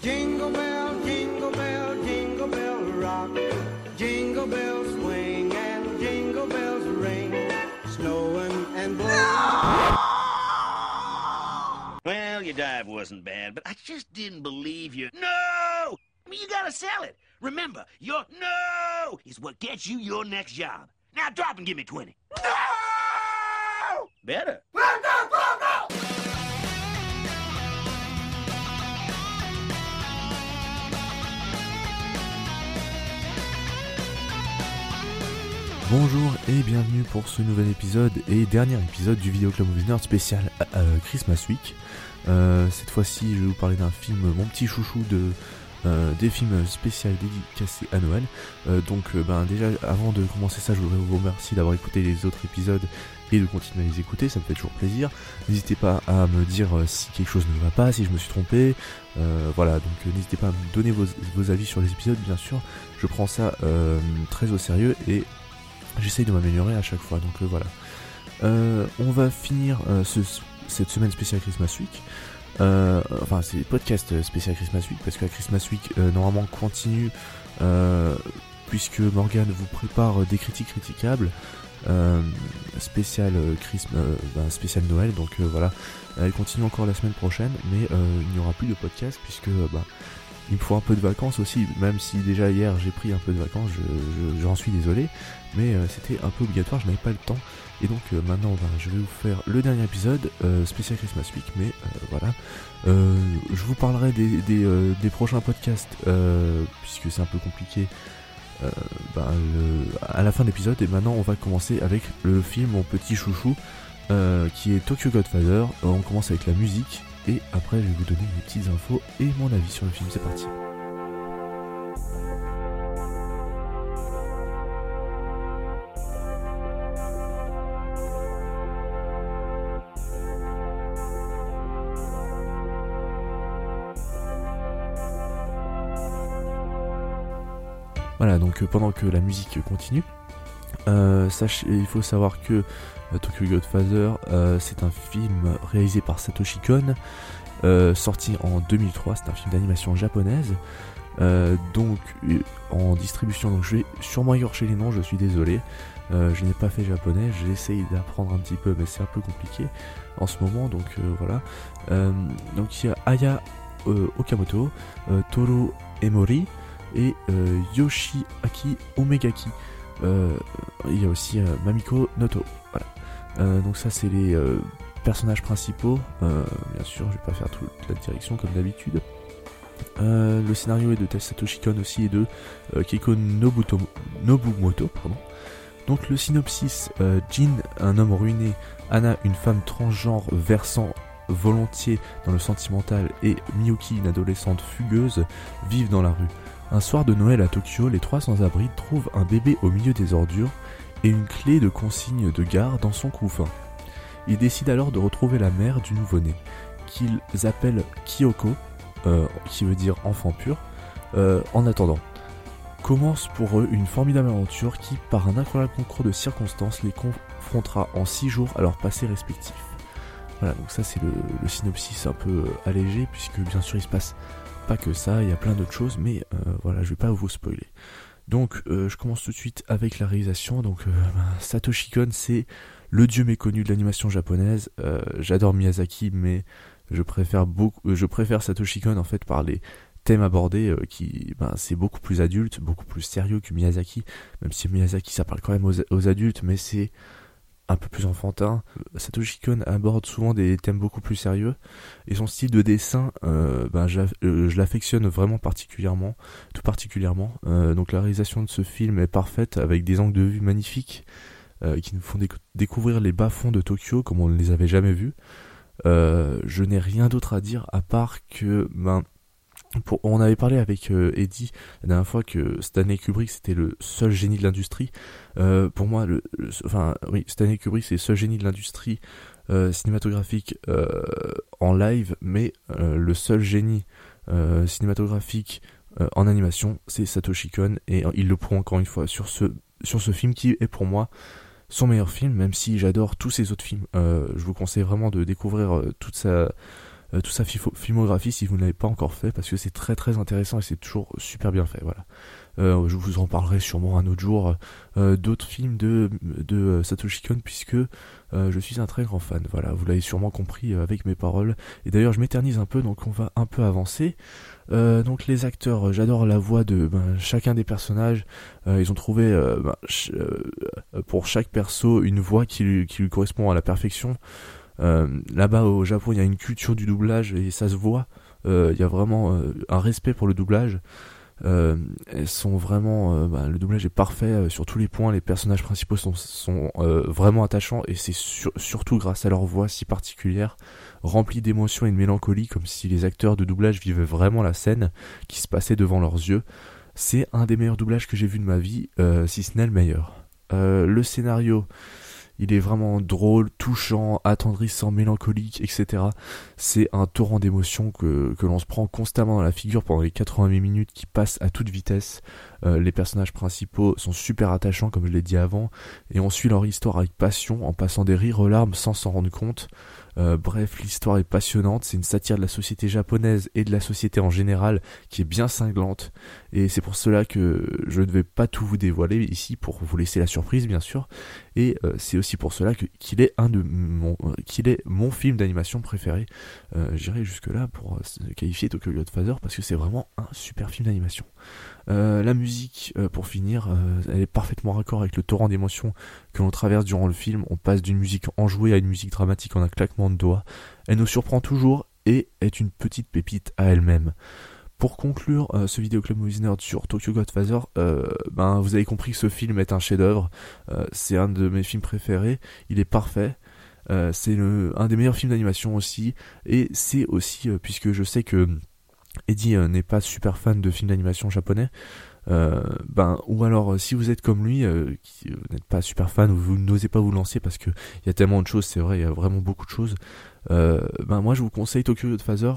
Jingle bell, jingle bell, jingle bell rock. Jingle bells swing and jingle bells ring. Snowing and blowing. Well, your dive wasn't bad, but I just didn't believe you. No! I mean, you gotta sell it. Remember, your no is what gets you your next job. Now drop and give me 20. No! Better. Bonjour et bienvenue pour ce nouvel épisode et dernier épisode du Vidéo Club Movie Nerd spécial euh, Christmas Week. Euh, cette fois-ci, je vais vous parler d'un film, mon petit chouchou de euh, des films spéciaux dédicacés à Noël. Euh, donc, ben déjà, avant de commencer ça, je voudrais vous remercier d'avoir écouté les autres épisodes et de continuer à les écouter, ça me fait toujours plaisir. N'hésitez pas à me dire si quelque chose ne va pas, si je me suis trompé. Voilà, donc n'hésitez pas à me donner vos, avis sur les épisodes, bien sûr. Je prends ça très au sérieux et j'essaye de m'améliorer à chaque fois. Donc euh, voilà. Euh, on va finir euh, ce- cette semaine spéciale Christmas Week. Euh, enfin, c'est podcast spécial Christmas Week parce que la Christmas Week euh, normalement continue euh, puisque Morgan vous prépare des critiques critiquables. Euh, spécial euh, Christmas, euh, ben, spécial Noël, donc euh, voilà, elle continue encore la semaine prochaine, mais euh, il n'y aura plus de podcast puisque euh, bah, il me faut un peu de vacances aussi, même si déjà hier j'ai pris un peu de vacances, je- je- j'en suis désolé, mais euh, c'était un peu obligatoire, je n'avais pas le temps. Et donc euh, maintenant ben, je vais vous faire le dernier épisode euh, spécial Christmas Week, mais voilà. Je vous parlerai des, prochains podcasts, puisque c'est un peu compliqué ben, à la fin de l'épisode. Et maintenant on va commencer avec le film Mon petit chouchou, qui est Tokyo Godfather. On commence avec la musique, et après je vais vous donner mes petites infos et mon avis sur le film. C'est parti. Voilà, donc euh, pendant que la musique continue, sachez, il faut savoir que euh, Tokyo Godfather, euh, c'est un film réalisé par Satoshi Kon, euh, sorti en 2003. C'est un film d'animation japonaise, euh, donc euh, en distribution. Donc je vais sûrement écorcher les noms, je suis désolé. Euh, je n'ai pas fait japonais, j'essaye d'apprendre un petit peu, mais c'est un peu compliqué en ce moment. Donc euh, voilà. Euh, donc il y a Aya euh, Okamoto, euh, Toro Emori et euh, Yoshiaki Omegaki. Euh, il y a aussi euh, Mamiko Noto. Voilà. Euh, donc ça c'est les personnages principaux. Bien sûr, je vais pas faire toute la direction comme d'habitude. Le scénario est de Satoshi Kon aussi et de Keiko Nobumoto. Pardon. Donc le synopsis, Jin, un homme ruiné, Anna, une femme transgenre versant volontiers dans le sentimental, et Miyuki, une adolescente fugueuse, vivent dans la rue. Un soir de Noël à Tokyo, les trois sans-abri trouvent un bébé au milieu des ordures et une clé de consigne de gare dans son couffin. Ils décident alors de retrouver la mère du nouveau-né, qu'ils appellent Kyoko, euh, qui veut dire enfant pur. Euh, en attendant, commence pour eux une formidable aventure qui, par un incroyable concours de circonstances, les confrontera en six jours à leur passé respectif. Voilà, donc ça c'est le, le synopsis un peu euh, allégé, puisque bien sûr il se passe pas que ça, il y a plein d'autres choses, mais euh, voilà, je vais pas vous spoiler. Donc, euh, je commence tout de suite avec la réalisation. Donc, euh, ben, Satoshi Kon, c'est le dieu méconnu de l'animation japonaise. J'adore Miyazaki, mais je préfère beaucoup, je préfère Satoshi Kon en fait par les thèmes abordés, qui, ben, c'est beaucoup plus adulte, beaucoup plus sérieux que Miyazaki. Même si Miyazaki, ça parle quand même aux adultes, mais c'est un peu plus enfantin. Satoshi Kon aborde souvent des thèmes beaucoup plus sérieux et son style de dessin, euh, ben, euh, je l'affectionne vraiment particulièrement, tout particulièrement. Euh, donc la réalisation de ce film est parfaite avec des angles de vue magnifiques qui nous font décou- découvrir les bas-fonds de Tokyo comme on ne les avait jamais vus. Je n'ai rien d'autre à dire à part que ben on avait parlé avec euh, Eddie la dernière fois que Stanley Kubrick c'était le seul génie de l'industrie. Euh, pour moi, enfin oui, Stanley Kubrick c'est le seul génie de l'industrie euh, cinématographique en live, mais le seul génie cinématographique en animation c'est Satoshi Kon et il le prouve encore une fois sur ce sur ce film qui est pour moi son meilleur film, même si j'adore tous ses autres films. Je vous conseille vraiment de découvrir toute sa euh, toute sa filmographie si vous ne l'avez pas encore fait parce que c'est très très intéressant et c'est toujours super bien fait. Voilà. Euh, je vous en parlerai sûrement un autre jour euh, d'autres films de, de Satoshi Kon puisque je suis un très grand fan. Voilà, vous l'avez sûrement compris avec mes paroles. Et d'ailleurs, je m'éternise un peu, donc on va un peu avancer. donc les acteurs, j'adore la voix de ben, chacun des personnages. ils ont trouvé ben, pour chaque perso une voix qui lui, qui lui correspond à la perfection. Là-bas au Japon, il y a une culture du doublage et ça se voit. Il y a vraiment un respect pour le doublage. Euh, elles sont vraiment, euh, bah, le doublage est parfait euh, sur tous les points. Les personnages principaux sont, sont vraiment attachants et c'est surtout grâce à leur voix si particulière, remplie d'émotions et de mélancolie, comme si les acteurs de doublage vivaient vraiment la scène qui se passait devant leurs yeux. C'est un des meilleurs doublages que j'ai vu de ma vie, si ce n'est le meilleur. le scénario, il est vraiment drôle, touchant, attendrissant, mélancolique, etc. C'est un torrent d'émotions que, que l'on se prend constamment dans la figure pendant les 88 minutes qui passent à toute vitesse. Euh, les personnages principaux sont super attachants, comme je l'ai dit avant, et on suit leur histoire avec passion en passant des rires aux larmes sans s'en rendre compte. Euh, bref, l'histoire est passionnante, c'est une satire de la société japonaise et de la société en général qui est bien cinglante, et c'est pour cela que je ne vais pas tout vous dévoiler ici pour vous laisser la surprise bien sûr, et euh, c'est aussi pour cela que qu'il est un de mon euh, qu'il est mon film d'animation préféré. J'irai jusque là pour qualifier Tokyo Godfather parce que c'est vraiment un super film d'animation. Euh, la musique, euh, pour finir, euh, elle est parfaitement raccord avec le torrent d'émotions que l'on traverse durant le film. On passe d'une musique enjouée à une musique dramatique en un claquement de doigts. Elle nous surprend toujours et est une petite pépite à elle-même. Pour conclure ce vidéo Club Movies Nerd sur Tokyo Godfather, ben vous avez compris que ce film est un chef-d'œuvre. c'est un de mes films préférés. Il est parfait. c'est un des meilleurs films d'animation aussi. Et c'est aussi, puisque je sais que Eddie euh, n'est pas super fan de films d'animation japonais, euh, ben ou alors euh, si vous êtes comme lui, qui n'êtes pas super fan ou vous n'osez pas vous lancer parce que il y a tellement de choses, c'est vrai, il y a vraiment beaucoup de choses. ben moi je vous conseille Tokyo Phaser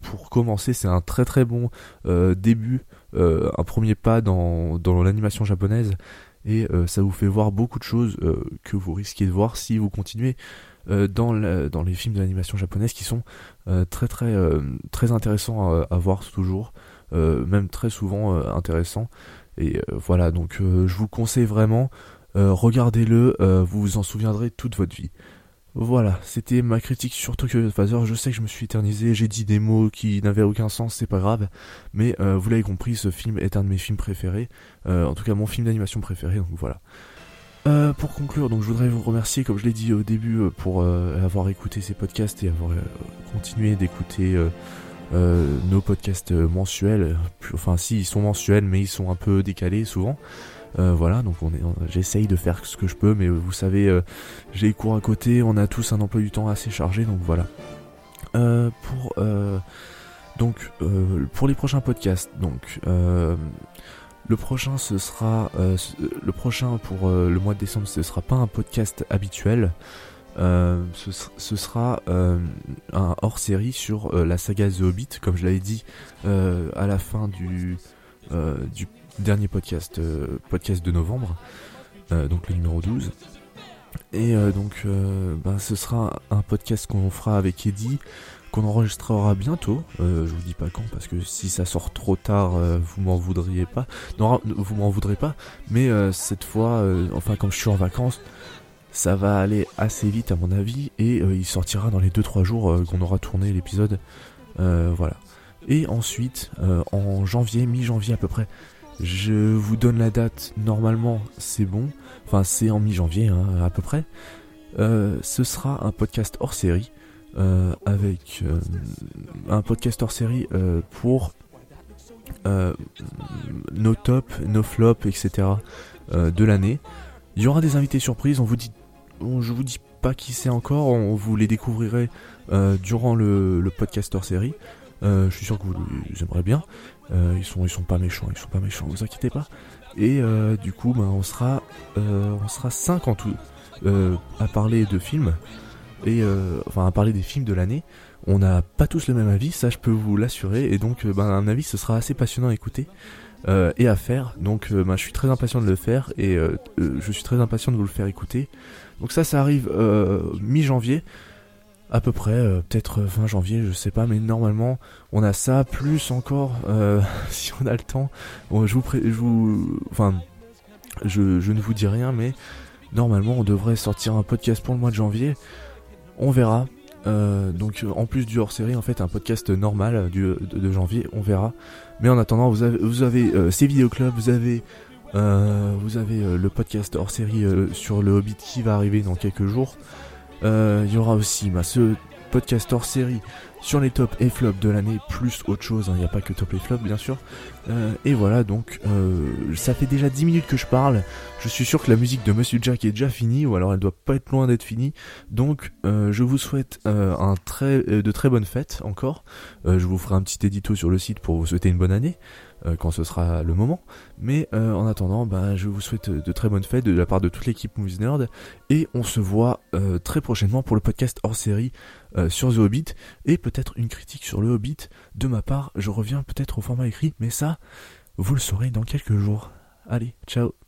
pour commencer, c'est un très très bon début, un premier pas dans dans l'animation japonaise et ça vous fait voir beaucoup de choses que vous risquez de voir si vous continuez euh, dans, les films d'animation japonaise qui sont euh, très très euh, très intéressants à, voir toujours, même très souvent intéressants. Et voilà, donc je vous conseille vraiment, regardez-le, vous vous en souviendrez toute votre vie. Voilà, c'était ma critique sur Tokyo Phaser. Je sais que je me suis éternisé, j'ai dit des mots qui n'avaient aucun sens, c'est pas grave. Mais vous l'avez compris, ce film est un de mes films préférés. en tout cas, mon film d'animation préféré, donc voilà. Euh, pour conclure, donc je voudrais vous remercier, comme je l'ai dit au début, euh, pour euh, avoir écouté ces podcasts et avoir continué d'écouter nos podcasts mensuels. Enfin, si ils sont mensuels, mais ils sont un peu décalés souvent. voilà, donc on j'essaye de faire ce que je peux, mais vous savez, j'ai cours à côté, on a tous un emploi du temps assez chargé, donc voilà. pour donc pour les prochains podcasts, donc le prochain, ce sera euh, le prochain pour euh, le mois de décembre. Ce sera pas un podcast habituel. Euh, ce, sera un hors-série sur la saga The Hobbit, comme je l'avais dit à la fin du, du dernier podcast, podcast de novembre, donc le numéro 12. Et donc, ben, ce sera un podcast qu'on fera avec Eddie qu'on enregistrera bientôt. Euh, je vous dis pas quand parce que si ça sort trop tard, euh, vous m'en voudriez pas. Non, vous m'en voudrez pas. Mais euh, cette fois, enfin comme je suis en vacances, ça va aller assez vite à mon avis et il sortira dans les 2-3 jours qu'on aura tourné l'épisode. voilà. Et ensuite, en janvier, mi-janvier à peu près, je vous donne la date. Normalement, c'est bon. Enfin, c'est en mi-janvier hein, à peu près. ce sera un podcast hors série euh, avec euh, un podcast hors série euh, pour nos tops, nos flops, etc. de l'année. Il y aura des invités surprises, on vous dit, je vous dis pas qui c'est encore, on vous les découvrirez durant le, podcast hors série. Je suis sûr que vous, aimerez bien. ils sont ils sont pas méchants, ils sont pas méchants, vous inquiétez pas. Et du coup, ben, on sera on sera 5 en tout à parler de films et euh, enfin à parler des films de l'année. On n'a pas tous le même avis, ça je peux vous l'assurer, et donc euh, ben, un avis ce sera assez passionnant à écouter euh, et à faire. Donc ben, je suis très impatient de le faire et je suis très impatient de vous le faire écouter. Donc ça ça arrive mi-janvier. À peu près, euh, peut-être fin janvier, je sais pas, mais normalement on a ça, plus encore, euh, si on a le temps. Bon, je vous, pré je vous, enfin, je, ne vous dis rien, mais normalement on devrait sortir un podcast pour le mois de janvier. On verra. Euh, donc en plus du hors-série, en fait, un podcast normal du, de, janvier, on verra. Mais en attendant, vous avez, vous avez euh, ces vidéoclubs, vous avez, euh, vous avez euh, le podcast hors-série sur le Hobbit qui va arriver dans quelques jours. Il y aura aussi bah, ce podcast hors série sur les tops et flops de l'année, plus autre chose, hein. il n'y a pas que top et flop bien sûr. Euh, et voilà, donc euh, ça fait déjà 10 minutes que je parle, je suis sûr que la musique de Monsieur Jack est déjà finie, ou alors elle doit pas être loin d'être finie, donc euh, je vous souhaite un très, de très bonnes fêtes encore, je vous ferai un petit édito sur le site pour vous souhaiter une bonne année. Euh, quand ce sera le moment. Mais euh, en attendant, bah, je vous souhaite de très bonnes fêtes de la part de toute l'équipe Movies Nerd. Et on se voit euh, très prochainement pour le podcast hors série sur The Hobbit. Et peut-être une critique sur le Hobbit. De ma part, je reviens peut-être au format écrit. Mais ça, vous le saurez dans quelques jours. Allez, ciao